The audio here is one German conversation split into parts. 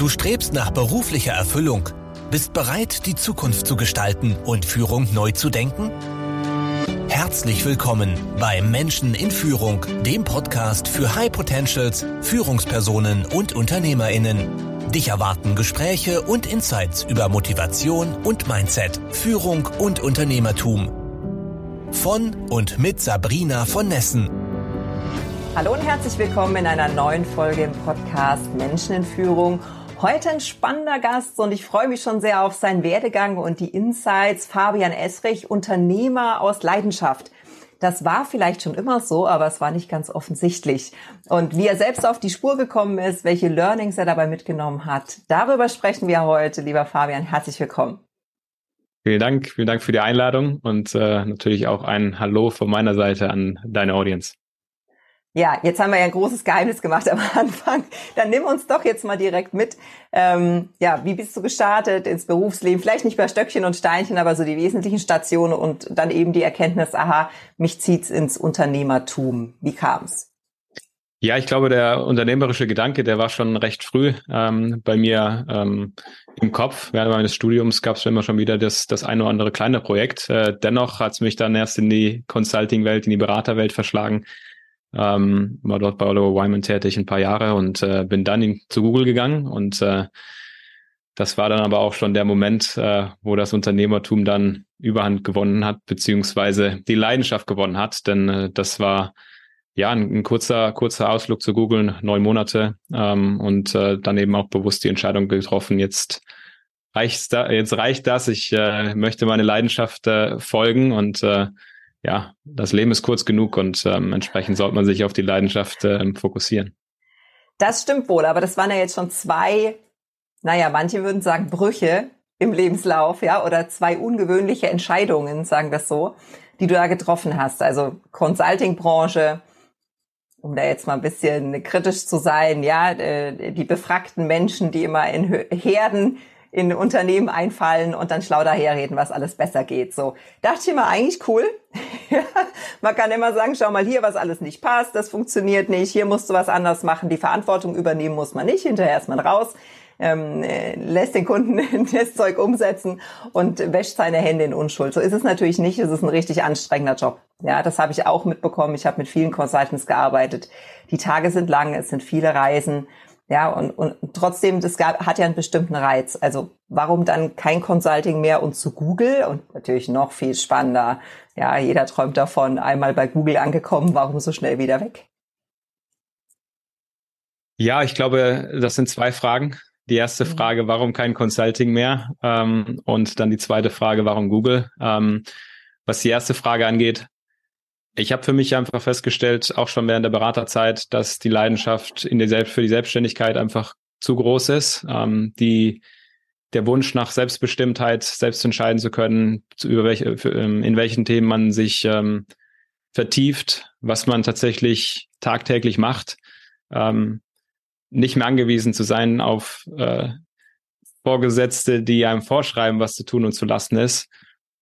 Du strebst nach beruflicher Erfüllung, bist bereit, die Zukunft zu gestalten und Führung neu zu denken? Herzlich willkommen bei Menschen in Führung, dem Podcast für High Potentials, Führungspersonen und Unternehmerinnen. Dich erwarten Gespräche und Insights über Motivation und Mindset, Führung und Unternehmertum. Von und mit Sabrina von Nessen. Hallo und herzlich willkommen in einer neuen Folge im Podcast Menschen in Führung. Heute ein spannender Gast und ich freue mich schon sehr auf seinen Werdegang und die Insights. Fabian Esrich, Unternehmer aus Leidenschaft. Das war vielleicht schon immer so, aber es war nicht ganz offensichtlich. Und wie er selbst auf die Spur gekommen ist, welche Learnings er dabei mitgenommen hat, darüber sprechen wir heute. Lieber Fabian, herzlich willkommen. Vielen Dank, vielen Dank für die Einladung und äh, natürlich auch ein Hallo von meiner Seite an deine Audience. Ja, jetzt haben wir ja ein großes Geheimnis gemacht am Anfang. Dann nimm uns doch jetzt mal direkt mit. Ähm, ja, wie bist du gestartet ins Berufsleben? Vielleicht nicht bei Stöckchen und Steinchen, aber so die wesentlichen Stationen und dann eben die Erkenntnis, aha, mich zieht's ins Unternehmertum. Wie kam's? Ja, ich glaube, der unternehmerische Gedanke, der war schon recht früh ähm, bei mir ähm, im Kopf. Während meines Studiums gab es immer schon wieder das, das eine oder andere kleine Projekt. Äh, dennoch hat es mich dann erst in die Consulting-Welt, in die Beraterwelt verschlagen ähm, war dort bei Oliver Wyman tätig ein paar Jahre und äh, bin dann in, zu Google gegangen und äh, das war dann aber auch schon der Moment, äh, wo das Unternehmertum dann Überhand gewonnen hat, beziehungsweise die Leidenschaft gewonnen hat, denn äh, das war ja ein, ein kurzer, kurzer Ausflug zu Google, neun Monate ähm, und äh, dann eben auch bewusst die Entscheidung getroffen, jetzt reicht's da, jetzt reicht das, ich äh, möchte meine Leidenschaft äh, folgen und äh, ja, das Leben ist kurz genug und ähm, entsprechend sollte man sich auf die Leidenschaft ähm, fokussieren. Das stimmt wohl, aber das waren ja jetzt schon zwei, naja, manche würden sagen Brüche im Lebenslauf, ja, oder zwei ungewöhnliche Entscheidungen, sagen wir es so, die du da getroffen hast. Also Consulting-Branche, um da jetzt mal ein bisschen kritisch zu sein, ja, äh, die befragten Menschen, die immer in Herden in Unternehmen einfallen und dann schlau daherreden, was alles besser geht. So dachte ich mir eigentlich cool. Man kann immer sagen, schau mal hier, was alles nicht passt, das funktioniert nicht, hier musst du was anders machen, die Verantwortung übernehmen muss man nicht, hinterher ist man raus. Ähm, äh, lässt den Kunden das Zeug umsetzen und wäscht seine Hände in Unschuld. So ist es natürlich nicht. Es ist ein richtig anstrengender Job. Ja, das habe ich auch mitbekommen. Ich habe mit vielen Consultants gearbeitet. Die Tage sind lang, es sind viele Reisen. Ja, und, und trotzdem, das gab, hat ja einen bestimmten Reiz. Also warum dann kein Consulting mehr und zu Google? Und natürlich noch viel spannender. Ja, jeder träumt davon, einmal bei Google angekommen, warum so schnell wieder weg? Ja, ich glaube, das sind zwei Fragen. Die erste mhm. Frage, warum kein Consulting mehr? Ähm, und dann die zweite Frage, warum Google? Ähm, was die erste Frage angeht, ich habe für mich einfach festgestellt, auch schon während der Beraterzeit, dass die Leidenschaft in der Selbst für die Selbstständigkeit einfach zu groß ist. Ähm, die der Wunsch nach Selbstbestimmtheit, selbst entscheiden zu können, über welche, für, ähm, in welchen Themen man sich ähm, vertieft, was man tatsächlich tagtäglich macht, ähm, nicht mehr angewiesen zu sein auf äh, Vorgesetzte, die einem vorschreiben, was zu tun und zu lassen ist,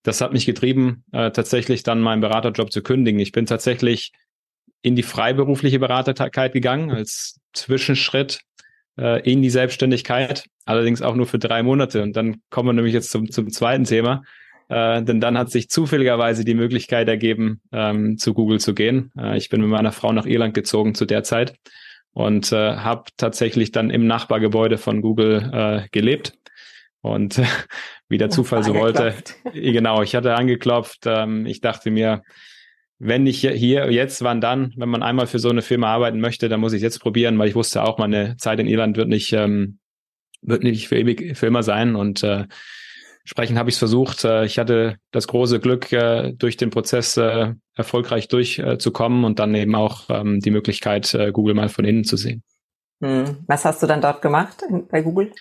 das hat mich getrieben, äh, tatsächlich dann meinen Beraterjob zu kündigen. Ich bin tatsächlich in die freiberufliche Beraterkeit gegangen als Zwischenschritt äh, in die Selbstständigkeit, allerdings auch nur für drei Monate. Und dann kommen wir nämlich jetzt zum, zum zweiten Thema. Äh, denn dann hat sich zufälligerweise die Möglichkeit ergeben, ähm, zu Google zu gehen. Äh, ich bin mit meiner Frau nach Irland gezogen zu der Zeit und äh, habe tatsächlich dann im Nachbargebäude von Google äh, gelebt und wie der Zufall so wollte, genau, ich hatte angeklopft. Ähm, ich dachte mir, wenn ich hier jetzt, wann dann, wenn man einmal für so eine Firma arbeiten möchte, dann muss ich jetzt probieren, weil ich wusste auch, meine Zeit in Irland wird nicht, ähm, wird nicht für ewig, für immer sein. Und äh, entsprechend habe ich es versucht. Äh, ich hatte das große Glück, äh, durch den Prozess äh, erfolgreich durchzukommen äh, und dann eben auch ähm, die Möglichkeit, äh, Google mal von innen zu sehen. Hm. Was hast du dann dort gemacht bei Google?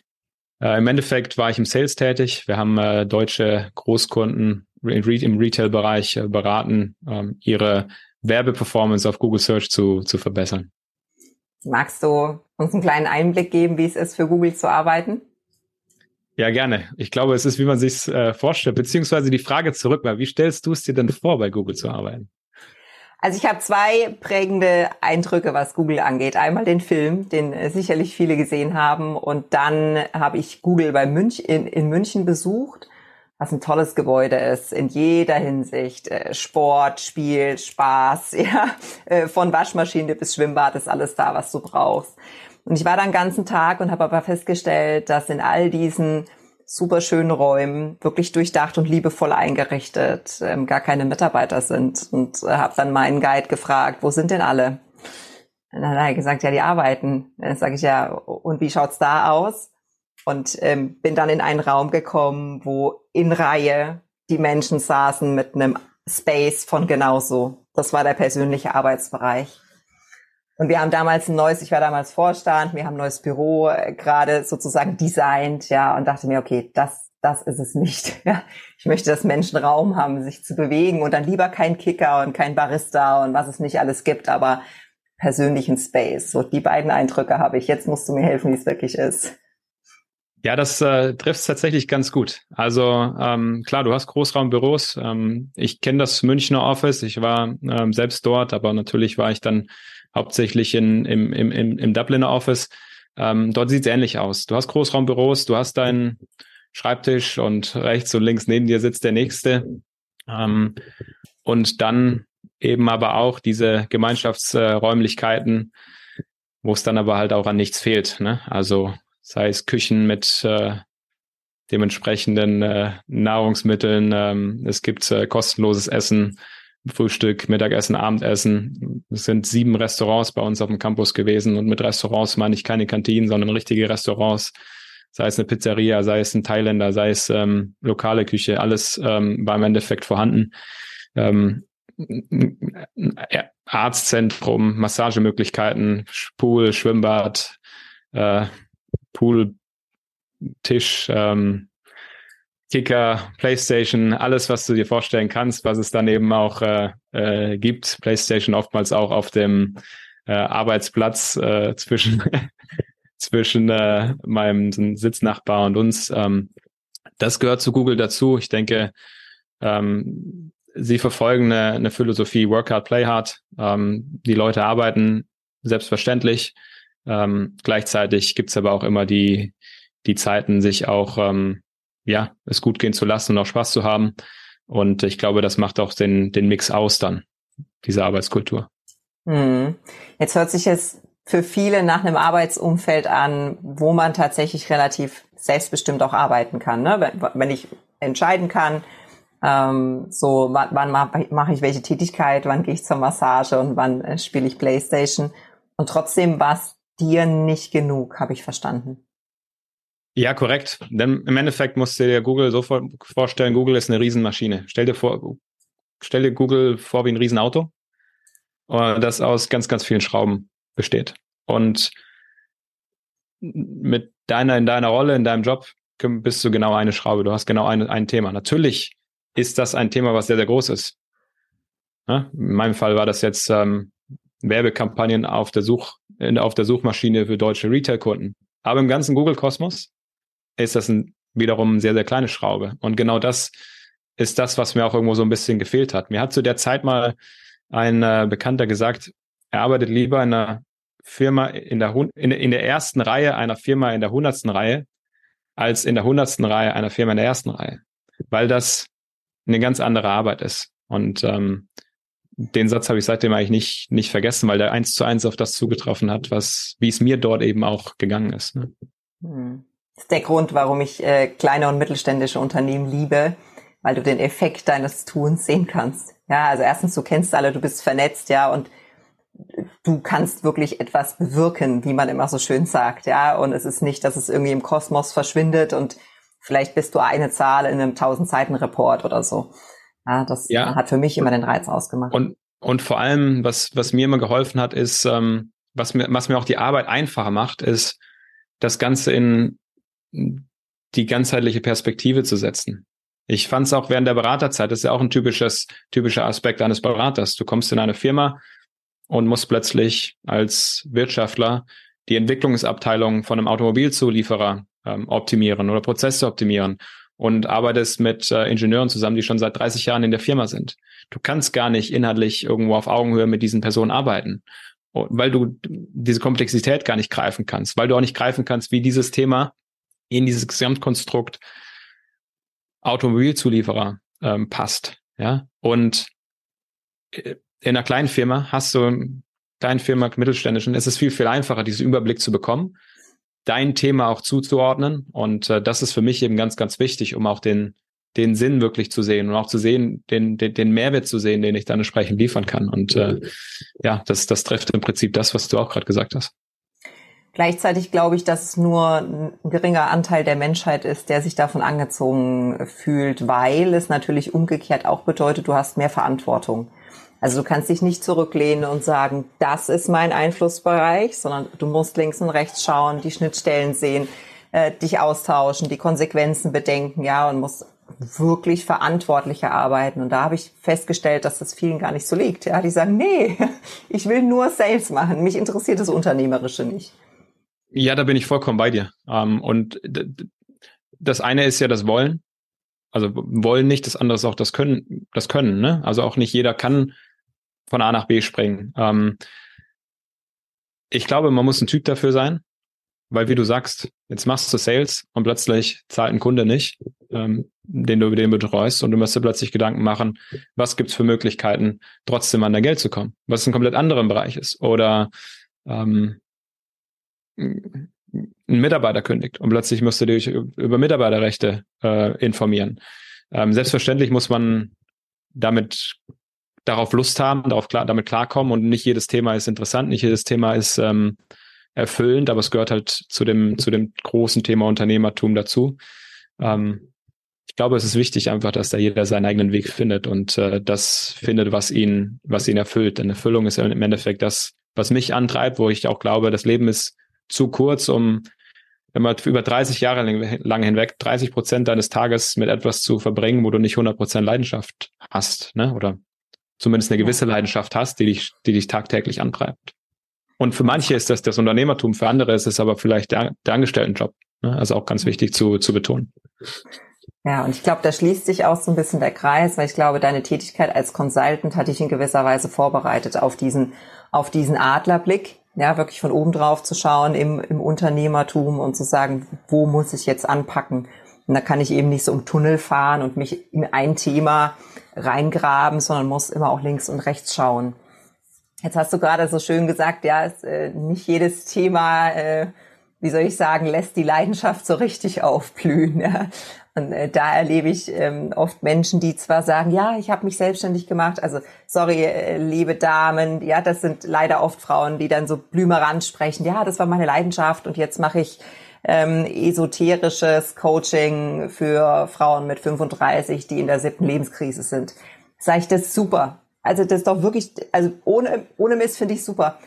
Äh, Im Endeffekt war ich im Sales tätig. Wir haben äh, deutsche Großkunden im Retail-Bereich äh, beraten, ähm, ihre Werbeperformance auf Google Search zu, zu verbessern. Magst du uns einen kleinen Einblick geben, wie es ist, für Google zu arbeiten? Ja, gerne. Ich glaube, es ist, wie man sich äh, vorstellt, beziehungsweise die Frage zurück war, wie stellst du es dir denn vor, bei Google zu arbeiten? Also ich habe zwei prägende Eindrücke, was Google angeht. Einmal den Film, den äh, sicherlich viele gesehen haben. Und dann habe ich Google bei Münch, in, in München besucht, was ein tolles Gebäude ist, in jeder Hinsicht. Äh, Sport, Spiel, Spaß, ja. Äh, von Waschmaschine bis Schwimmbad ist alles da, was du brauchst. Und ich war da den ganzen Tag und habe aber festgestellt, dass in all diesen super schönen Räumen, wirklich durchdacht und liebevoll eingerichtet, ähm, gar keine Mitarbeiter sind. Und äh, habe dann meinen Guide gefragt, wo sind denn alle? Und dann hat er gesagt, ja, die arbeiten. Dann sage ich ja, und wie schaut's da aus? Und ähm, bin dann in einen Raum gekommen, wo in Reihe die Menschen saßen mit einem Space von genauso. Das war der persönliche Arbeitsbereich. Und wir haben damals ein neues, ich war damals Vorstand, wir haben ein neues Büro äh, gerade sozusagen designt, ja, und dachte mir, okay, das, das ist es nicht. Ja. Ich möchte, dass Menschen Raum haben, sich zu bewegen und dann lieber kein Kicker und kein Barista und was es nicht alles gibt, aber persönlichen Space. So die beiden Eindrücke habe ich. Jetzt musst du mir helfen, wie es wirklich ist. Ja, das äh, trifft tatsächlich ganz gut. Also ähm, klar, du hast Großraumbüros. Ähm, ich kenne das Münchner Office. Ich war ähm, selbst dort, aber natürlich war ich dann hauptsächlich in, im, im, im, Dubliner Office. Ähm, dort sieht es ähnlich aus. Du hast Großraumbüros, du hast deinen Schreibtisch und rechts und links neben dir sitzt der nächste. Ähm, und dann eben aber auch diese Gemeinschaftsräumlichkeiten, äh, wo es dann aber halt auch an nichts fehlt. Ne? Also sei es Küchen mit äh, dementsprechenden äh, Nahrungsmitteln, ähm, es gibt äh, kostenloses Essen, Frühstück, Mittagessen, Abendessen. Es sind sieben Restaurants bei uns auf dem Campus gewesen. Und mit Restaurants meine ich keine Kantinen, sondern richtige Restaurants. Sei es eine Pizzeria, sei es ein Thailänder, sei es ähm, lokale Küche, alles ähm, war im Endeffekt vorhanden. Ähm, Arztzentrum, Massagemöglichkeiten, Pool, Schwimmbad, äh, Pool, Tisch, ähm, Kicker, PlayStation, alles, was du dir vorstellen kannst, was es dann eben auch äh, äh, gibt. PlayStation oftmals auch auf dem äh, Arbeitsplatz äh, zwischen zwischen äh, meinem Sitznachbar und uns. Ähm, das gehört zu Google dazu. Ich denke, ähm, sie verfolgen eine, eine Philosophie Work hard, play hard. Ähm, die Leute arbeiten selbstverständlich. Ähm, gleichzeitig gibt's aber auch immer die die Zeiten, sich auch ähm, ja, es gut gehen zu lassen und auch Spaß zu haben. Und ich glaube, das macht auch den, den Mix aus dann, diese Arbeitskultur. Hm. Jetzt hört sich es für viele nach einem Arbeitsumfeld an, wo man tatsächlich relativ selbstbestimmt auch arbeiten kann. Ne? Wenn, wenn ich entscheiden kann, ähm, so wann, wann mache ich welche Tätigkeit, wann gehe ich zur Massage und wann äh, spiele ich Playstation. Und trotzdem war es dir nicht genug, habe ich verstanden. Ja, korrekt. Denn im Endeffekt musst du dir Google so vorstellen, Google ist eine Riesenmaschine. Stell dir vor, stell dir Google vor wie ein Riesenauto, äh, das aus ganz, ganz vielen Schrauben besteht. Und mit deiner, in deiner Rolle, in deinem Job bist du genau eine Schraube. Du hast genau ein, ein Thema. Natürlich ist das ein Thema, was sehr, sehr groß ist. In meinem Fall war das jetzt ähm, Werbekampagnen auf der Such, auf der Suchmaschine für deutsche Retail-Kunden. Aber im ganzen Google-Kosmos ist das ein, wiederum eine sehr, sehr kleine Schraube. Und genau das ist das, was mir auch irgendwo so ein bisschen gefehlt hat. Mir hat zu der Zeit mal ein äh, Bekannter gesagt, er arbeitet lieber in einer Firma in der, in, in der ersten Reihe einer Firma in der hundertsten Reihe als in der hundertsten Reihe einer Firma in der ersten Reihe, weil das eine ganz andere Arbeit ist. Und ähm, den Satz habe ich seitdem eigentlich nicht, nicht vergessen, weil der eins zu eins auf das zugetroffen hat, was, wie es mir dort eben auch gegangen ist. Ne? Hm. Das ist der Grund, warum ich äh, kleine und mittelständische Unternehmen liebe, weil du den Effekt deines Tuns sehen kannst. Ja, also erstens, du kennst alle, du bist vernetzt, ja, und du kannst wirklich etwas bewirken, wie man immer so schön sagt, ja, und es ist nicht, dass es irgendwie im Kosmos verschwindet und vielleicht bist du eine Zahl in einem 1000 Seiten Report oder so. Ja, das ja. hat für mich immer den Reiz ausgemacht. Und, und vor allem, was, was mir immer geholfen hat, ist, ähm, was mir, was mir auch die Arbeit einfacher macht, ist, das Ganze in die ganzheitliche Perspektive zu setzen. Ich fand es auch während der Beraterzeit, das ist ja auch ein typisches, typischer Aspekt eines Beraters. Du kommst in eine Firma und musst plötzlich als Wirtschaftler die Entwicklungsabteilung von einem Automobilzulieferer ähm, optimieren oder Prozesse optimieren und arbeitest mit äh, Ingenieuren zusammen, die schon seit 30 Jahren in der Firma sind. Du kannst gar nicht inhaltlich irgendwo auf Augenhöhe mit diesen Personen arbeiten, weil du diese Komplexität gar nicht greifen kannst, weil du auch nicht greifen kannst, wie dieses Thema in dieses Gesamtkonstrukt Automobilzulieferer ähm, passt. Ja, und äh, in einer kleinen Firma hast du, kleinen Firma, mittelständischen, ist es viel, viel einfacher, diesen Überblick zu bekommen, dein Thema auch zuzuordnen. Und äh, das ist für mich eben ganz, ganz wichtig, um auch den, den Sinn wirklich zu sehen und auch zu sehen, den, den, den Mehrwert zu sehen, den ich dann entsprechend liefern kann. Und äh, ja, das, das trifft im Prinzip das, was du auch gerade gesagt hast. Gleichzeitig glaube ich, dass es nur ein geringer Anteil der Menschheit ist, der sich davon angezogen fühlt, weil es natürlich umgekehrt auch bedeutet, du hast mehr Verantwortung. Also du kannst dich nicht zurücklehnen und sagen, das ist mein Einflussbereich, sondern du musst links und rechts schauen, die Schnittstellen sehen, äh, dich austauschen, die Konsequenzen bedenken, ja, und musst wirklich verantwortlicher arbeiten. Und da habe ich festgestellt, dass das vielen gar nicht so liegt. Ja, die sagen, nee, ich will nur Sales machen. Mich interessiert das Unternehmerische nicht. Ja, da bin ich vollkommen bei dir. Ähm, und das eine ist ja das Wollen. Also wollen nicht, das andere ist auch das Können, das Können, ne? Also auch nicht jeder kann von A nach B springen. Ähm, ich glaube, man muss ein Typ dafür sein, weil wie du sagst, jetzt machst du Sales und plötzlich zahlt ein Kunde nicht, ähm, den du über den betreust und du musst dir plötzlich Gedanken machen, was gibt's für Möglichkeiten, trotzdem an dein Geld zu kommen, was ein komplett anderer Bereich ist. Oder ähm, ein Mitarbeiter kündigt und plötzlich musst du dich über Mitarbeiterrechte äh, informieren. Ähm, selbstverständlich muss man damit darauf Lust haben, darauf klar, damit klarkommen und nicht jedes Thema ist interessant, nicht jedes Thema ist ähm, erfüllend, aber es gehört halt zu dem zu dem großen Thema Unternehmertum dazu. Ähm, ich glaube, es ist wichtig einfach, dass da jeder seinen eigenen Weg findet und äh, das findet, was ihn was ihn erfüllt. Denn Erfüllung ist im Endeffekt das, was mich antreibt, wo ich auch glaube, das Leben ist zu kurz, um wenn man über 30 Jahre lang hinweg 30 Prozent deines Tages mit etwas zu verbringen, wo du nicht 100 Prozent Leidenschaft hast, ne? Oder zumindest eine gewisse Leidenschaft hast, die dich, die dich tagtäglich antreibt. Und für manche ist das das Unternehmertum, für andere ist es aber vielleicht der, der Angestelltenjob. Ne? Also auch ganz wichtig zu, zu betonen. Ja, und ich glaube, da schließt sich auch so ein bisschen der Kreis, weil ich glaube, deine Tätigkeit als Consultant hat dich in gewisser Weise vorbereitet auf diesen, auf diesen Adlerblick, ja, wirklich von oben drauf zu schauen im, im Unternehmertum und zu sagen, wo muss ich jetzt anpacken? Und da kann ich eben nicht so im Tunnel fahren und mich in ein Thema reingraben, sondern muss immer auch links und rechts schauen. Jetzt hast du gerade so schön gesagt, ja, ist, äh, nicht jedes Thema, äh, wie soll ich sagen, lässt die Leidenschaft so richtig aufblühen. Ja? Und äh, da erlebe ich ähm, oft Menschen, die zwar sagen, ja, ich habe mich selbstständig gemacht. Also sorry, äh, liebe Damen, ja, das sind leider oft Frauen, die dann so blümerant sprechen. Ja, das war meine Leidenschaft und jetzt mache ich ähm, esoterisches Coaching für Frauen mit 35, die in der siebten Lebenskrise sind. Sag ich das super. Also das ist doch wirklich, also ohne ohne Mist finde ich super.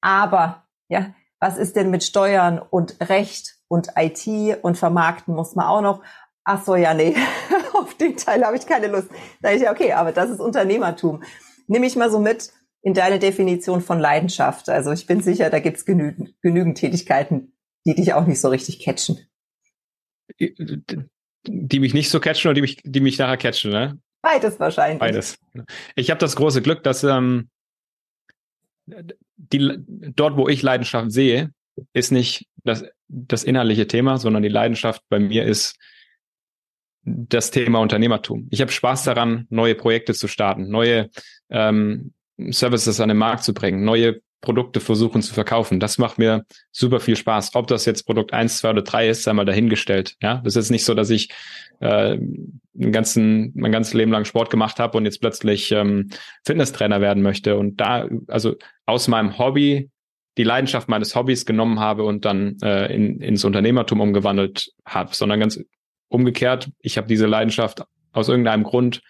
Aber ja, was ist denn mit Steuern und Recht und IT und Vermarkten muss man auch noch ach so, ja, nee, auf den Teil habe ich keine Lust. Da ich ja, okay, aber das ist Unternehmertum. Nimm ich mal so mit in deine Definition von Leidenschaft. Also ich bin sicher, da gibt's genügend, genügend Tätigkeiten, die dich auch nicht so richtig catchen. Die mich nicht so catchen oder die mich, die mich nachher catchen, ne? Beides wahrscheinlich. Beides. Ich habe das große Glück, dass ähm, die, dort, wo ich Leidenschaft sehe, ist nicht das, das innerliche Thema, sondern die Leidenschaft bei mir ist das Thema Unternehmertum. Ich habe Spaß daran, neue Projekte zu starten, neue ähm, Services an den Markt zu bringen, neue Produkte versuchen zu verkaufen. Das macht mir super viel Spaß. Ob das jetzt Produkt eins, zwei oder drei ist, sei mal dahingestellt. Ja, das ist nicht so, dass ich äh, einen ganzen, mein ganzes Leben lang Sport gemacht habe und jetzt plötzlich ähm, Fitnesstrainer werden möchte und da also aus meinem Hobby die Leidenschaft meines Hobbys genommen habe und dann äh, in, ins Unternehmertum umgewandelt habe, sondern ganz umgekehrt, ich habe diese Leidenschaft aus irgendeinem Grund,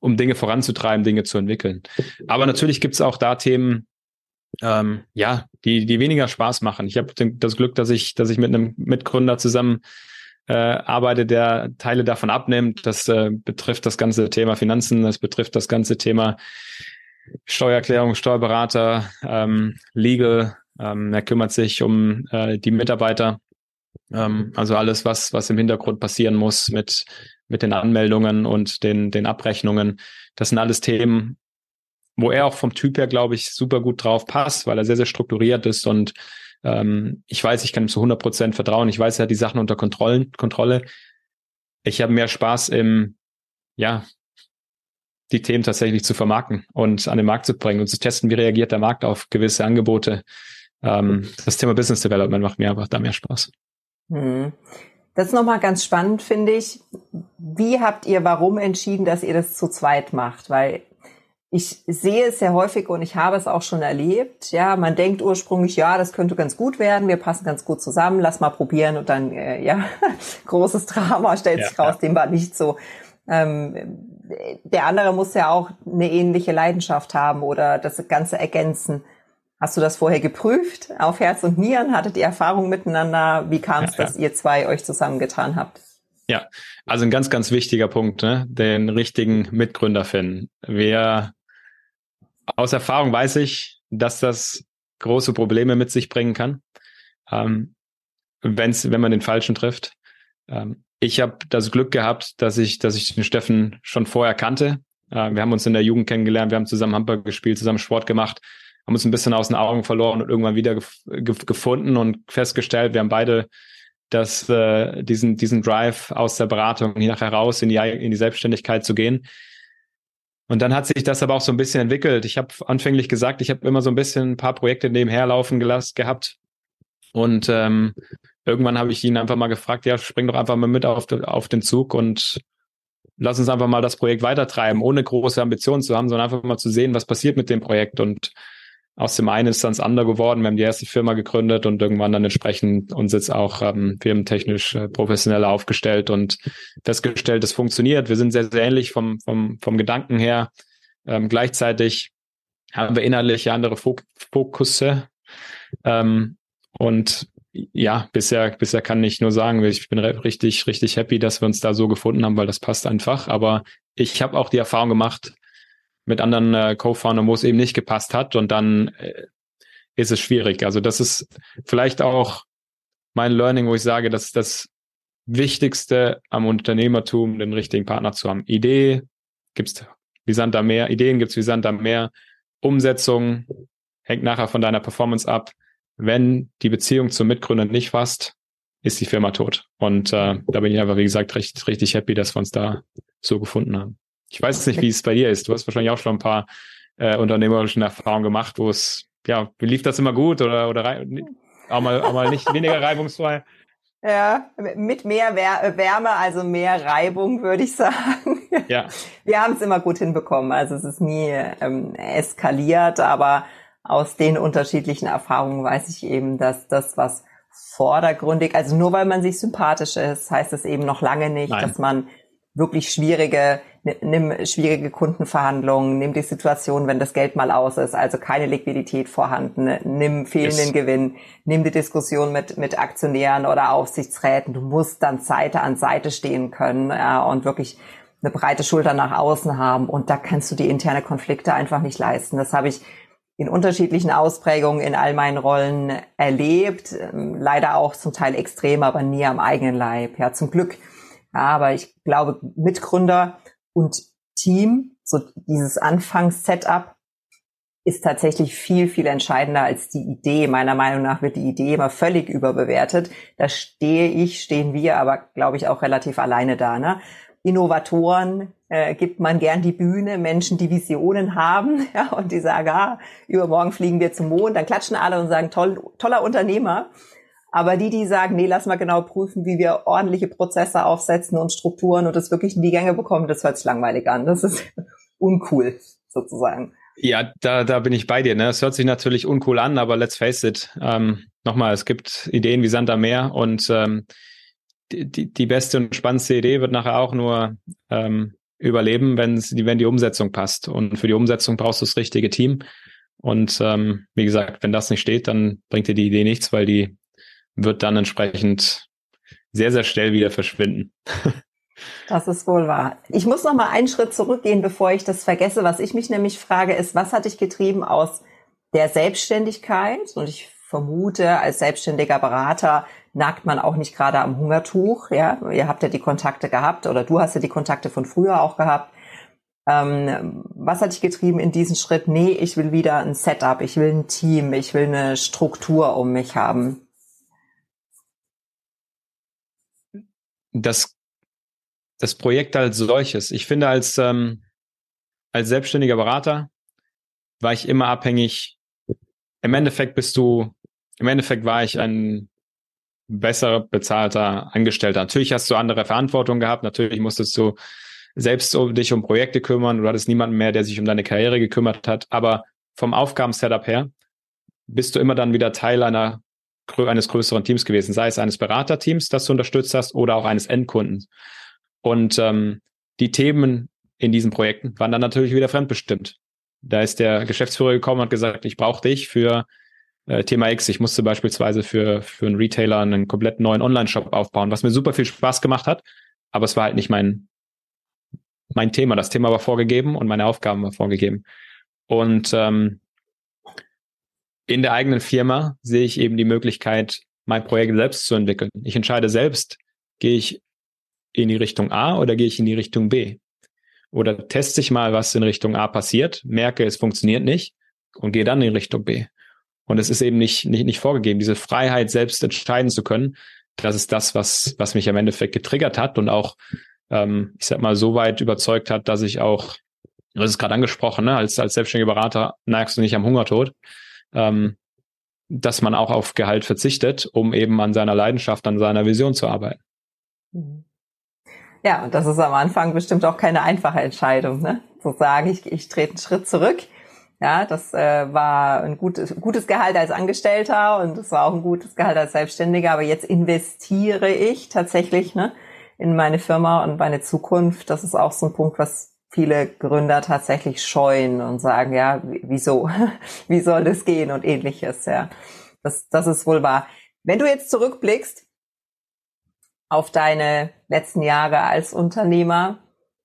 um Dinge voranzutreiben, Dinge zu entwickeln. Aber natürlich gibt es auch da Themen, ähm, ja, die, die weniger Spaß machen. Ich habe das Glück, dass ich, dass ich mit einem Mitgründer zusammen äh, arbeite, der Teile davon abnimmt. Das äh, betrifft das ganze Thema Finanzen, das betrifft das ganze Thema Steuererklärung, Steuerberater, ähm, Legal. Ähm, er kümmert sich um äh, die Mitarbeiter Ähm, also alles, was, was im Hintergrund passieren muss mit, mit den Anmeldungen und den, den Abrechnungen. Das sind alles Themen, wo er auch vom Typ her, glaube ich, super gut drauf passt, weil er sehr, sehr strukturiert ist und ähm, ich weiß, ich kann ihm zu 100 Prozent vertrauen. Ich weiß, er hat die Sachen unter Kontrollen, Kontrolle. Ich habe mehr Spaß im, ja, die Themen tatsächlich zu vermarkten und an den Markt zu bringen und zu testen, wie reagiert der Markt auf gewisse Angebote. Ähm, das Thema Business Development macht mir einfach da mehr Spaß. Hm. Das ist nochmal ganz spannend, finde ich. Wie habt ihr warum entschieden, dass ihr das zu zweit macht? Weil ich sehe es sehr häufig und ich habe es auch schon erlebt. Ja, man denkt ursprünglich, ja, das könnte ganz gut werden, wir passen ganz gut zusammen, lass mal probieren und dann, äh, ja, großes Drama stellt ja, sich raus, ja. dem war nicht so. Ähm, der andere muss ja auch eine ähnliche Leidenschaft haben oder das Ganze ergänzen. Hast du das vorher geprüft auf Herz und Nieren? Hattet ihr Erfahrung miteinander? Wie kam es, ja, dass ihr zwei euch zusammengetan habt? Ja, also ein ganz, ganz wichtiger Punkt, ne? den richtigen Mitgründer finden. Wer aus Erfahrung weiß ich, dass das große Probleme mit sich bringen kann, ähm, wenn's, wenn man den Falschen trifft. Ähm, ich habe das Glück gehabt, dass ich, dass ich den Steffen schon vorher kannte. Äh, wir haben uns in der Jugend kennengelernt, wir haben zusammen Handball gespielt, zusammen Sport gemacht, haben uns ein bisschen aus den Augen verloren und irgendwann wieder gef gef gefunden und festgestellt, wir haben beide das, äh, diesen, diesen Drive aus der Beratung hier heraus in die, in die Selbstständigkeit zu gehen. Und dann hat sich das aber auch so ein bisschen entwickelt. Ich habe anfänglich gesagt, ich habe immer so ein bisschen ein paar Projekte nebenher laufen gelassen gehabt. Und ähm, irgendwann habe ich ihn einfach mal gefragt, ja, spring doch einfach mal mit auf, auf den Zug und lass uns einfach mal das Projekt weitertreiben, ohne große Ambitionen zu haben, sondern einfach mal zu sehen, was passiert mit dem Projekt. Und aus dem einen ist dann das andere geworden. Wir haben die erste Firma gegründet und irgendwann dann entsprechend uns jetzt auch ähm, firmentechnisch äh, professioneller aufgestellt und festgestellt, es funktioniert. Wir sind sehr, sehr ähnlich vom, vom, vom Gedanken her. Ähm, gleichzeitig haben wir inhaltlich andere Fok Fokusse. Ähm, und ja, bisher, bisher kann ich nur sagen, ich bin richtig, richtig happy, dass wir uns da so gefunden haben, weil das passt einfach. Aber ich habe auch die Erfahrung gemacht, mit anderen äh, Co-Foundern, wo es eben nicht gepasst hat und dann äh, ist es schwierig. Also das ist vielleicht auch mein Learning, wo ich sage, dass das Wichtigste am Unternehmertum, den richtigen Partner zu haben. Idee gibt's wie Sand am Meer, Ideen gibt's wie Sand am Meer, Umsetzung hängt nachher von deiner Performance ab. Wenn die Beziehung zum Mitgründer nicht passt, ist die Firma tot. Und äh, da bin ich einfach, wie gesagt, recht, richtig happy, dass wir uns da so gefunden haben. Ich weiß nicht, wie es bei dir ist. Du hast wahrscheinlich auch schon ein paar äh, unternehmerischen Erfahrungen gemacht, wo es, ja, lief das immer gut oder, oder auch mal, auch mal nicht weniger reibungsfrei? Ja, mit mehr Wärme, also mehr Reibung, würde ich sagen. Ja. Wir haben es immer gut hinbekommen. Also es ist nie ähm, eskaliert, aber aus den unterschiedlichen Erfahrungen weiß ich eben, dass das, was vordergründig, also nur weil man sich sympathisch ist, heißt es eben noch lange nicht, Nein. dass man wirklich schwierige, nimm schwierige Kundenverhandlungen, nimm die Situation, wenn das Geld mal aus ist, also keine Liquidität vorhanden, nimm fehlenden yes. Gewinn, nimm die Diskussion mit, mit Aktionären oder Aufsichtsräten. Du musst dann Seite an Seite stehen können ja, und wirklich eine breite Schulter nach außen haben. Und da kannst du die interne Konflikte einfach nicht leisten. Das habe ich in unterschiedlichen Ausprägungen in all meinen Rollen erlebt. Leider auch zum Teil extrem, aber nie am eigenen Leib. Ja, zum Glück aber ich glaube, Mitgründer und Team, so dieses Anfangs-Setup, ist tatsächlich viel, viel entscheidender als die Idee. Meiner Meinung nach wird die Idee immer völlig überbewertet. Da stehe ich, stehen wir aber, glaube ich, auch relativ alleine da. Ne? Innovatoren äh, gibt man gern die Bühne, Menschen, die Visionen haben ja, und die sagen, ah, übermorgen fliegen wir zum Mond. Dann klatschen alle und sagen, toll, toller Unternehmer. Aber die, die sagen, nee, lass mal genau prüfen, wie wir ordentliche Prozesse aufsetzen und Strukturen und das wirklich in die Gänge bekommen, das hört sich langweilig an. Das ist uncool, sozusagen. Ja, da, da bin ich bei dir. Ne? Es hört sich natürlich uncool an, aber let's face it. Ähm, Nochmal, es gibt Ideen wie Sand am Meer und ähm, die, die, beste und spannendste Idee wird nachher auch nur ähm, überleben, wenn, wenn die Umsetzung passt. Und für die Umsetzung brauchst du das richtige Team. Und ähm, wie gesagt, wenn das nicht steht, dann bringt dir die Idee nichts, weil die wird dann entsprechend sehr, sehr schnell wieder verschwinden. Das ist wohl wahr. Ich muss noch mal einen Schritt zurückgehen, bevor ich das vergesse. Was ich mich nämlich frage, ist, was hat dich getrieben aus der Selbstständigkeit? Und ich vermute, als selbstständiger Berater nagt man auch nicht gerade am Hungertuch. Ja, ihr habt ja die Kontakte gehabt oder du hast ja die Kontakte von früher auch gehabt. Ähm, was hat dich getrieben in diesen Schritt? Nee, ich will wieder ein Setup, ich will ein Team, ich will eine Struktur um mich haben. Das, das Projekt als solches. Ich finde, als, ähm, als selbstständiger Berater war ich immer abhängig. Im Endeffekt bist du, im Endeffekt war ich ein besser bezahlter Angestellter. Natürlich hast du andere Verantwortung gehabt. Natürlich musstest du selbst um dich um Projekte kümmern. Du hattest niemanden mehr, der sich um deine Karriere gekümmert hat. Aber vom Aufgabensetup her bist du immer dann wieder Teil einer eines größeren Teams gewesen, sei es eines Beraterteams, das du unterstützt hast, oder auch eines Endkunden. Und ähm, die Themen in diesen Projekten waren dann natürlich wieder fremdbestimmt. Da ist der Geschäftsführer gekommen und hat gesagt, ich brauche dich für äh, Thema X. Ich musste beispielsweise für, für einen Retailer einen komplett neuen Online-Shop aufbauen, was mir super viel Spaß gemacht hat, aber es war halt nicht mein, mein Thema. Das Thema war vorgegeben und meine Aufgaben waren vorgegeben. Und ähm, in der eigenen Firma sehe ich eben die Möglichkeit, mein Projekt selbst zu entwickeln. Ich entscheide selbst, gehe ich in die Richtung A oder gehe ich in die Richtung B? Oder teste ich mal, was in Richtung A passiert, merke, es funktioniert nicht und gehe dann in Richtung B. Und es ist eben nicht, nicht, nicht vorgegeben. Diese Freiheit, selbst entscheiden zu können, das ist das, was, was mich im Endeffekt getriggert hat und auch ähm, ich sag mal, so weit überzeugt hat, dass ich auch, du hast es gerade angesprochen, ne, als, als selbstständiger Berater neigst du nicht am Hungertod, ähm, dass man auch auf Gehalt verzichtet, um eben an seiner Leidenschaft, an seiner Vision zu arbeiten. Mhm. Ja, und das ist am Anfang bestimmt auch keine einfache Entscheidung, ne? Zu sagen, ich, ich trete einen Schritt zurück. Ja, das äh, war ein gutes, gutes Gehalt als Angestellter und es war auch ein gutes Gehalt als Selbstständiger, aber jetzt investiere ich tatsächlich, ne? in meine Firma und meine Zukunft. Das ist auch so ein Punkt, was viele Gründer tatsächlich scheuen und sagen, ja, wieso? Wie soll das gehen und ähnliches, ja. Das, das ist wohl wahr. Wenn du jetzt zurückblickst auf deine letzten Jahre als Unternehmer,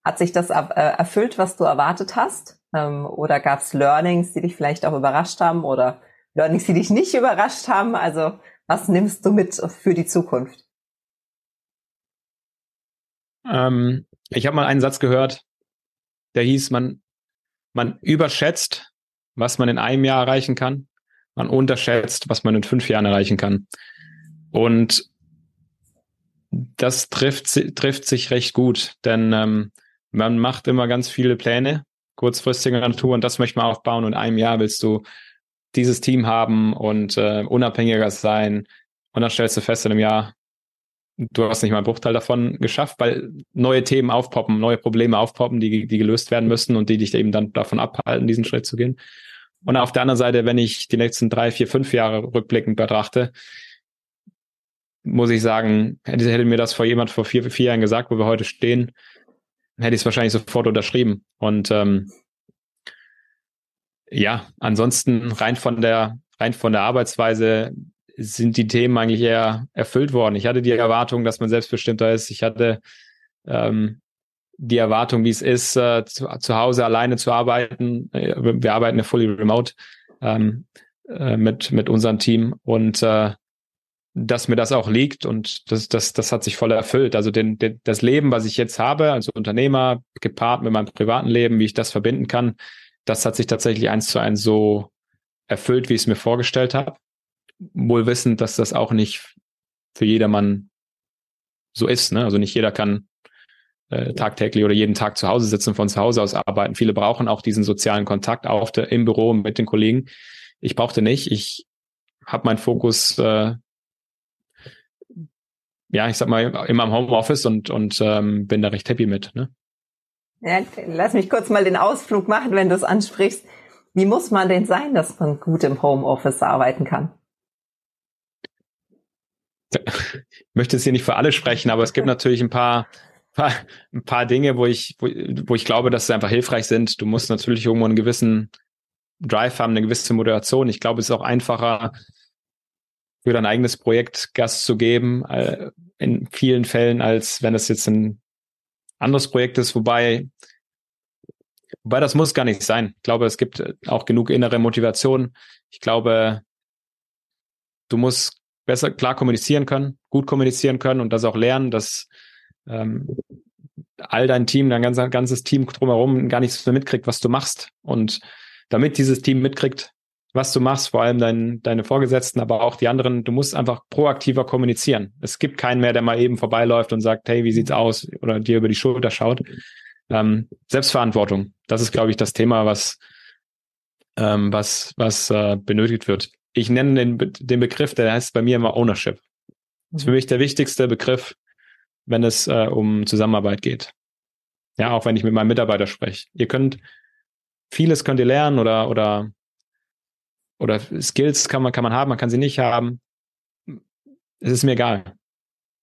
hat sich das äh, erfüllt, was du erwartet hast? Ähm, oder gab es Learnings, die dich vielleicht auch überrascht haben oder Learnings, die dich nicht überrascht haben? Also was nimmst du mit für die Zukunft? Ähm, ich habe mal einen Satz gehört, der hieß, man, man überschätzt, was man in einem Jahr erreichen kann, man unterschätzt, was man in fünf Jahren erreichen kann. Und das trifft, trifft sich recht gut, denn ähm, man macht immer ganz viele Pläne, kurzfristiger Natur, und das möchte man aufbauen. Und in einem Jahr willst du dieses Team haben und äh, unabhängiger sein. Und dann stellst du fest, in einem Jahr du hast nicht mal einen Bruchteil davon geschafft, weil neue Themen aufpoppen, neue Probleme aufpoppen, die, die gelöst werden müssen und die dich eben dann davon abhalten, diesen Schritt zu gehen. Und auf der anderen Seite, wenn ich die nächsten drei, vier, fünf Jahre rückblickend betrachte, muss ich sagen, hätte, hätte mir das vor jemand vor vier, vier Jahren gesagt, wo wir heute stehen, hätte ich es wahrscheinlich sofort unterschrieben. Und ähm, ja, ansonsten rein von der rein von der Arbeitsweise sind die Themen eigentlich eher erfüllt worden. Ich hatte die Erwartung, dass man selbstbestimmter ist. Ich hatte ähm, die Erwartung, wie es ist, äh, zu, zu Hause alleine zu arbeiten. Äh, wir arbeiten ja fully remote ähm, äh, mit, mit unserem Team und äh, dass mir das auch liegt und das, das, das hat sich voll erfüllt. Also den, den, das Leben, was ich jetzt habe als Unternehmer, gepaart mit meinem privaten Leben, wie ich das verbinden kann, das hat sich tatsächlich eins zu eins so erfüllt, wie ich es mir vorgestellt habe wohl wissend, dass das auch nicht für jedermann so ist. Ne? Also nicht jeder kann äh, tagtäglich oder jeden Tag zu Hause sitzen, von zu Hause aus arbeiten. Viele brauchen auch diesen sozialen Kontakt auf der, im Büro mit den Kollegen. Ich brauchte nicht. Ich habe meinen Fokus, äh, ja, ich sag mal, immer im Homeoffice und, und ähm, bin da recht happy mit. Ne? Ja, lass mich kurz mal den Ausflug machen, wenn du es ansprichst. Wie muss man denn sein, dass man gut im Homeoffice arbeiten kann? Ich möchte jetzt hier nicht für alle sprechen, aber es gibt natürlich ein paar, paar, ein paar Dinge, wo ich, wo, wo ich glaube, dass sie einfach hilfreich sind. Du musst natürlich irgendwo einen gewissen Drive haben, eine gewisse Moderation. Ich glaube, es ist auch einfacher, für dein eigenes Projekt Gas zu geben, äh, in vielen Fällen, als wenn es jetzt ein anderes Projekt ist, wobei, wobei das muss gar nicht sein. Ich glaube, es gibt auch genug innere Motivation. Ich glaube, du musst besser klar kommunizieren können, gut kommunizieren können und das auch lernen, dass ähm, all dein Team, dein ganzes, ganzes Team drumherum gar nichts mehr mitkriegt, was du machst. Und damit dieses Team mitkriegt, was du machst, vor allem dein, deine Vorgesetzten, aber auch die anderen, du musst einfach proaktiver kommunizieren. Es gibt keinen mehr, der mal eben vorbeiläuft und sagt, hey, wie sieht's aus? Oder dir über die Schulter schaut. Ähm, Selbstverantwortung, das ist, glaube ich, das Thema, was, ähm, was, was äh, benötigt wird. Ich nenne den, den Begriff, der heißt bei mir immer Ownership. Das ist für mhm. mich der wichtigste Begriff, wenn es äh, um Zusammenarbeit geht. Ja, auch wenn ich mit meinem Mitarbeiter spreche. Ihr könnt vieles könnt ihr lernen oder oder oder Skills kann man kann man haben, man kann sie nicht haben. Es ist mir egal.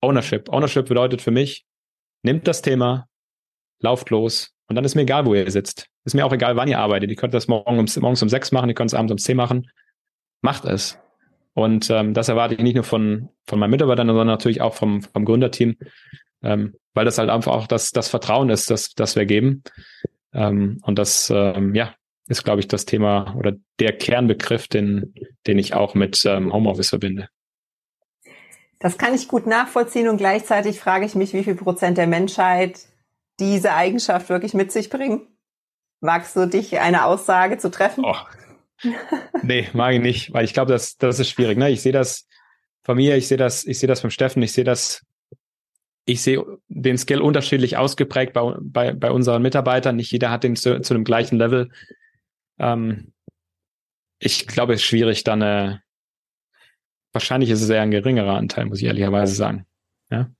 Ownership. Ownership bedeutet für mich, nimmt das Thema, lauft los und dann ist mir egal, wo ihr sitzt. Ist mir auch egal, wann ihr arbeitet. Ihr könnt das morgen um, morgens um sechs machen, ihr könnt es abends um zehn machen. Macht es. Und ähm, das erwarte ich nicht nur von, von meinen Mitarbeitern, sondern natürlich auch vom, vom Gründerteam, ähm, weil das halt einfach auch das, das Vertrauen ist, das, das wir geben. Ähm, und das, ähm, ja, ist, glaube ich, das Thema oder der Kernbegriff, den, den ich auch mit ähm, Homeoffice verbinde. Das kann ich gut nachvollziehen und gleichzeitig frage ich mich, wie viel Prozent der Menschheit diese Eigenschaft wirklich mit sich bringen. Magst du dich eine Aussage zu treffen? Oh, nee, mag ich nicht, weil ich glaube, das, das ist schwierig. Ne? Ich sehe das von mir, ich sehe das, ich sehe das vom Steffen, ich sehe das, ich sehe den Skill unterschiedlich ausgeprägt bei, bei, bei unseren Mitarbeitern. Nicht jeder hat den zu, zu einem gleichen Level. Ähm, ich glaube, es ist schwierig, dann äh, wahrscheinlich ist es eher ein geringerer Anteil, muss ich ehrlicherweise sagen. Ja.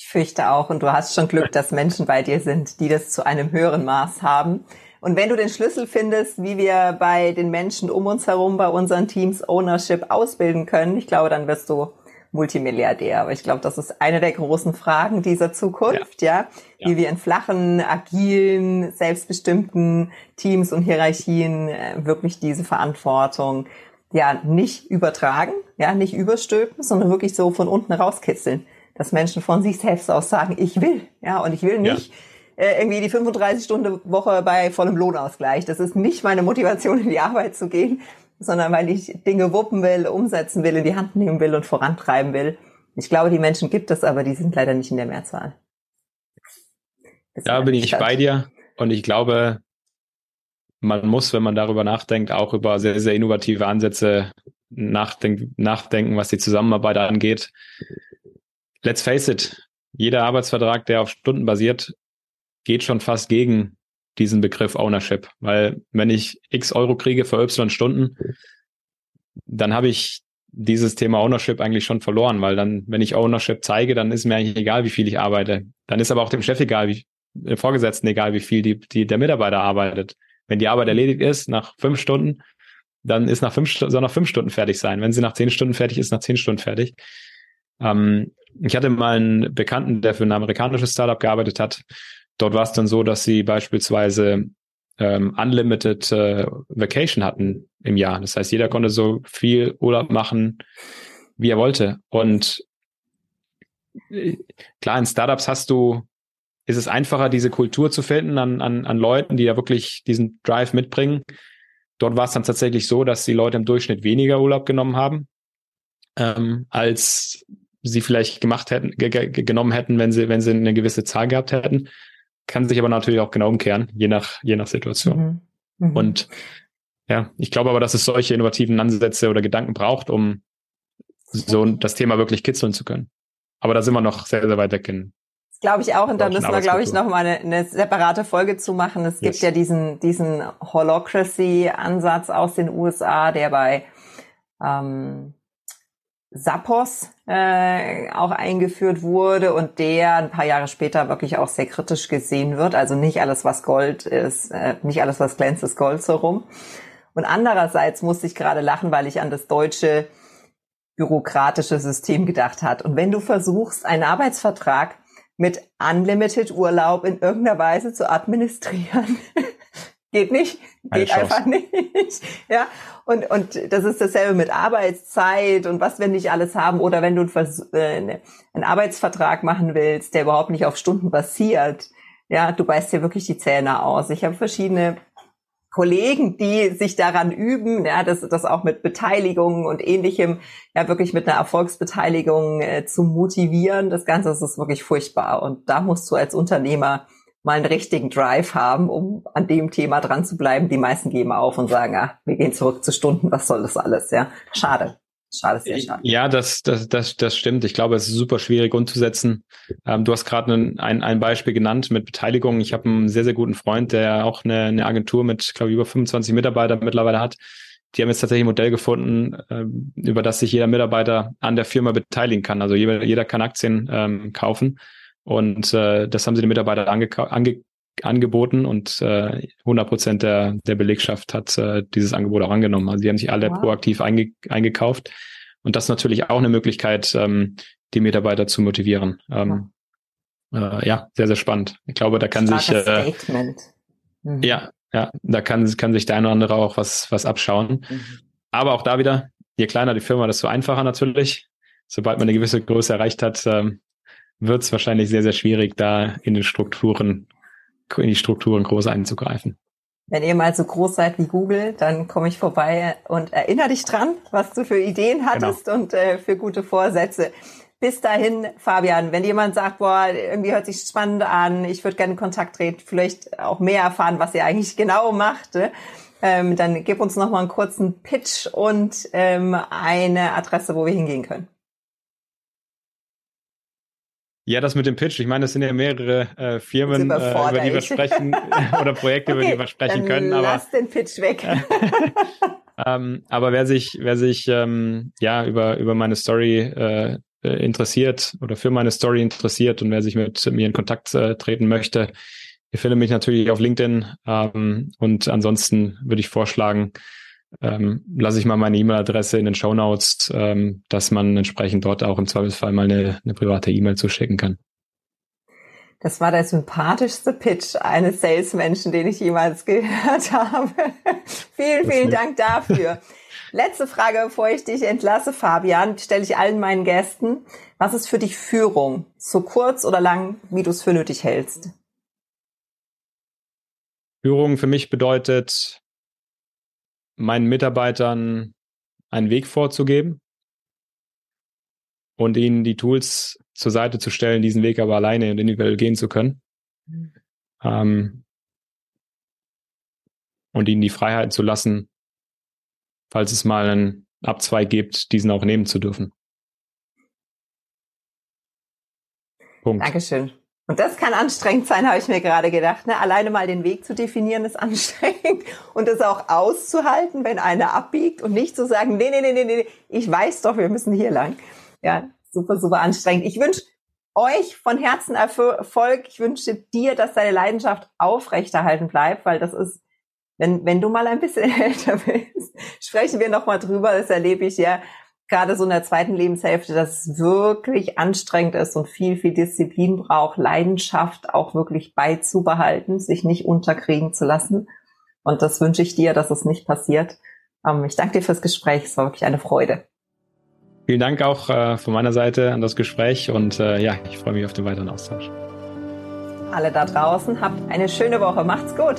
Ich fürchte auch, und du hast schon Glück, dass Menschen bei dir sind, die das zu einem höheren Maß haben. Und wenn du den Schlüssel findest, wie wir bei den Menschen um uns herum, bei unseren Teams Ownership ausbilden können, ich glaube, dann wirst du Multimilliardär. Aber ich glaube, das ist eine der großen Fragen dieser Zukunft, ja, ja? wie wir in flachen, agilen, selbstbestimmten Teams und Hierarchien äh, wirklich diese Verantwortung ja nicht übertragen, ja, nicht überstülpen, sondern wirklich so von unten rauskitzeln, dass Menschen von sich selbst aus sagen, ich will, ja, und ich will nicht ja äh, irgendwie die 35-Stunden-Woche bei vollem Lohnausgleich. Das ist nicht meine Motivation, in die Arbeit zu gehen, sondern weil ich Dinge wuppen will, umsetzen will, in die Hand nehmen will und vorantreiben will. Ich glaube, die Menschen gibt es, aber die sind leider nicht in der Mehrzahl. Da bin ich bei dir und ich glaube, man muss, wenn man darüber nachdenkt, auch über sehr, sehr innovative Ansätze nachdenken, nachdenken was die Zusammenarbeit angeht. Let's face it, jeder Arbeitsvertrag, der auf Stunden basiert, geht schon fast gegen diesen Begriff Ownership, weil wenn ich x Euro kriege für y Stunden, dann habe ich dieses Thema Ownership eigentlich schon verloren, weil dann, wenn ich Ownership zeige, dann ist mir eigentlich egal, wie viel ich arbeite. Dann ist aber auch dem Chef egal, wie, dem Vorgesetzten egal, wie viel die, die, der Mitarbeiter arbeitet. Wenn die Arbeit erledigt ist, nach fünf Stunden, dann ist nach fünf, soll nach fünf Stunden fertig sein. Wenn sie nach zehn Stunden fertig ist, nach zehn Stunden fertig. Ähm, ich hatte mal einen Bekannten, der für ein amerikanisches Startup gearbeitet hat. Dort war es dann so, dass sie beispielsweise ähm, Unlimited äh, Vacation hatten im Jahr. Das heißt, jeder konnte so viel Urlaub machen, wie er wollte. Und äh, klar, in Startups hast du, ist es einfacher, diese Kultur zu finden an, an, an Leuten, die ja wirklich diesen Drive mitbringen. Dort war es dann tatsächlich so, dass die Leute im Durchschnitt weniger Urlaub genommen haben, ähm, als sie vielleicht gemacht hätten, genommen hätten, wenn sie, wenn sie eine gewisse Zahl gehabt hätten kann sich aber natürlich auch genau umkehren, je nach, je nach Situation. Mhm. Mhm. Und ja, ich glaube aber, dass es solche innovativen Ansätze oder Gedanken braucht, um so das Thema wirklich kitzeln zu können. Aber da sind wir noch sehr, sehr weit weg in. Glaube ich auch, und da müssen wir, glaube ich, noch mal eine, eine separate Folge zu machen. Es gibt yes. ja diesen, diesen Holocracy-Ansatz aus den USA, der bei ähm, Sappos äh, auch eingeführt wurde und der ein paar Jahre später wirklich auch sehr kritisch gesehen wird. Also nicht alles, was Gold ist, äh, nicht alles, was glänzt, ist Gold so rum. Und andererseits musste ich gerade lachen, weil ich an das deutsche bürokratische System gedacht hat. Und wenn du versuchst, einen Arbeitsvertrag mit Unlimited Urlaub in irgendeiner Weise zu administrieren, Geht nicht, geht einfach nicht. ja, und, und das ist dasselbe mit Arbeitszeit und was wir nicht alles haben. Oder wenn du einen, äh, ne, einen Arbeitsvertrag machen willst, der überhaupt nicht auf Stunden basiert, ja, du beißt dir wirklich die Zähne aus. Ich habe verschiedene Kollegen, die sich daran üben, ja, das, das auch mit Beteiligung und ähnlichem, ja, wirklich mit einer Erfolgsbeteiligung äh, zu motivieren. Das Ganze das ist wirklich furchtbar. Und da musst du als Unternehmer mal einen richtigen Drive haben, um an dem Thema dran zu bleiben. Die meisten geben auf und sagen, ah, wir gehen zurück zu Stunden, was soll das alles, ja. Schade. Schade, sehr schade. Ja, das, das, das, das stimmt. Ich glaube, es ist super schwierig umzusetzen. Ähm, du hast gerade ein, ein Beispiel genannt mit Beteiligung. Ich habe einen sehr, sehr guten Freund, der auch eine, eine Agentur mit, glaube ich, über 25 Mitarbeitern mittlerweile hat. Die haben jetzt tatsächlich ein Modell gefunden, ähm, über das sich jeder Mitarbeiter an der Firma beteiligen kann. Also jeder, jeder kann Aktien ähm, kaufen. Und äh, das haben sie den Mitarbeitern ange, ange, angeboten und äh, 100 Prozent der, der Belegschaft hat äh, dieses Angebot auch angenommen. Also die haben sich alle wow. proaktiv einge, eingekauft. Und das ist natürlich auch eine Möglichkeit, ähm, die Mitarbeiter zu motivieren. Ähm, ja. Äh, ja, sehr, sehr spannend. Ich glaube, da kann sich äh, Statement. Mhm. ja, ja, da kann, kann sich der eine oder andere auch was, was abschauen. Mhm. Aber auch da wieder, je kleiner die Firma, desto einfacher natürlich. Sobald man eine gewisse Größe erreicht hat, ähm, wird es wahrscheinlich sehr, sehr schwierig, da in den Strukturen in die Strukturen groß einzugreifen. Wenn ihr mal so groß seid wie Google, dann komme ich vorbei und erinnere dich dran, was du für Ideen hattest genau. und äh, für gute Vorsätze. Bis dahin, Fabian, wenn jemand sagt, boah, irgendwie hört sich spannend an, ich würde gerne in Kontakt treten, vielleicht auch mehr erfahren, was ihr eigentlich genau macht, äh, ähm, dann gib uns noch mal einen kurzen Pitch und ähm, eine Adresse, wo wir hingehen können. Ja, das mit dem Pitch. Ich meine, es sind ja mehrere äh, Firmen, äh, über die wir sprechen oder Projekte, okay, über die wir sprechen können. Aber lass den Pitch weg. ähm, aber wer sich, wer sich ähm, ja über über meine Story äh, äh, interessiert oder für meine Story interessiert und wer sich mit mir in Kontakt äh, treten möchte, ihr findet mich natürlich auf LinkedIn. Ähm, und ansonsten würde ich vorschlagen, ähm, lasse ich mal meine E-Mail-Adresse in den Show Notes, ähm, dass man entsprechend dort auch im Zweifelsfall mal eine, eine private E-Mail zuschicken kann. Das war der sympathischste Pitch eines Salesmenschen, den ich jemals gehört habe. vielen, vielen Dank dafür. Letzte Frage, bevor ich dich entlasse, Fabian, stelle ich allen meinen Gästen. Was ist für dich Führung? So kurz oder lang, wie du es für nötig hältst? Führung für mich bedeutet, meinen Mitarbeitern einen Weg vorzugeben und ihnen die Tools zur Seite zu stellen, diesen Weg aber alleine und individuell gehen zu können. Mhm. Ähm, und ihnen die Freiheit zu lassen, falls es mal einen Abzweig gibt, diesen auch nehmen zu dürfen. Punkt. Dankeschön. Und das kann anstrengend sein, habe ich mir gerade gedacht. Ne? Alleine mal den Weg zu definieren ist anstrengend und das auch auszuhalten, wenn einer abbiegt und nicht zu sagen, nee, nee, nee, nee, nee, ich weiß doch, wir müssen hier lang. Ja, super, super anstrengend. Ich wünsche euch von Herzen Erfolg. Ich wünsche dir, dass deine Leidenschaft aufrechterhalten bleibt, weil das ist, wenn, wenn du mal ein bisschen älter bist, sprechen wir nochmal drüber. Das erlebe ich ja gerade so in der zweiten Lebenshälfte, dass es wirklich anstrengend ist und viel, viel Disziplin braucht, Leidenschaft auch wirklich beizubehalten, sich nicht unterkriegen zu lassen. Und das wünsche ich dir, dass es nicht passiert. Ähm, ich danke dir fürs Gespräch. Es war wirklich eine Freude. Vielen Dank auch äh, von meiner Seite an das Gespräch und äh, ja, ich freue mich auf den weiteren Austausch. Alle da draußen, habt eine schöne Woche. Macht's gut.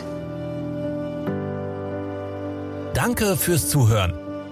Danke fürs Zuhören.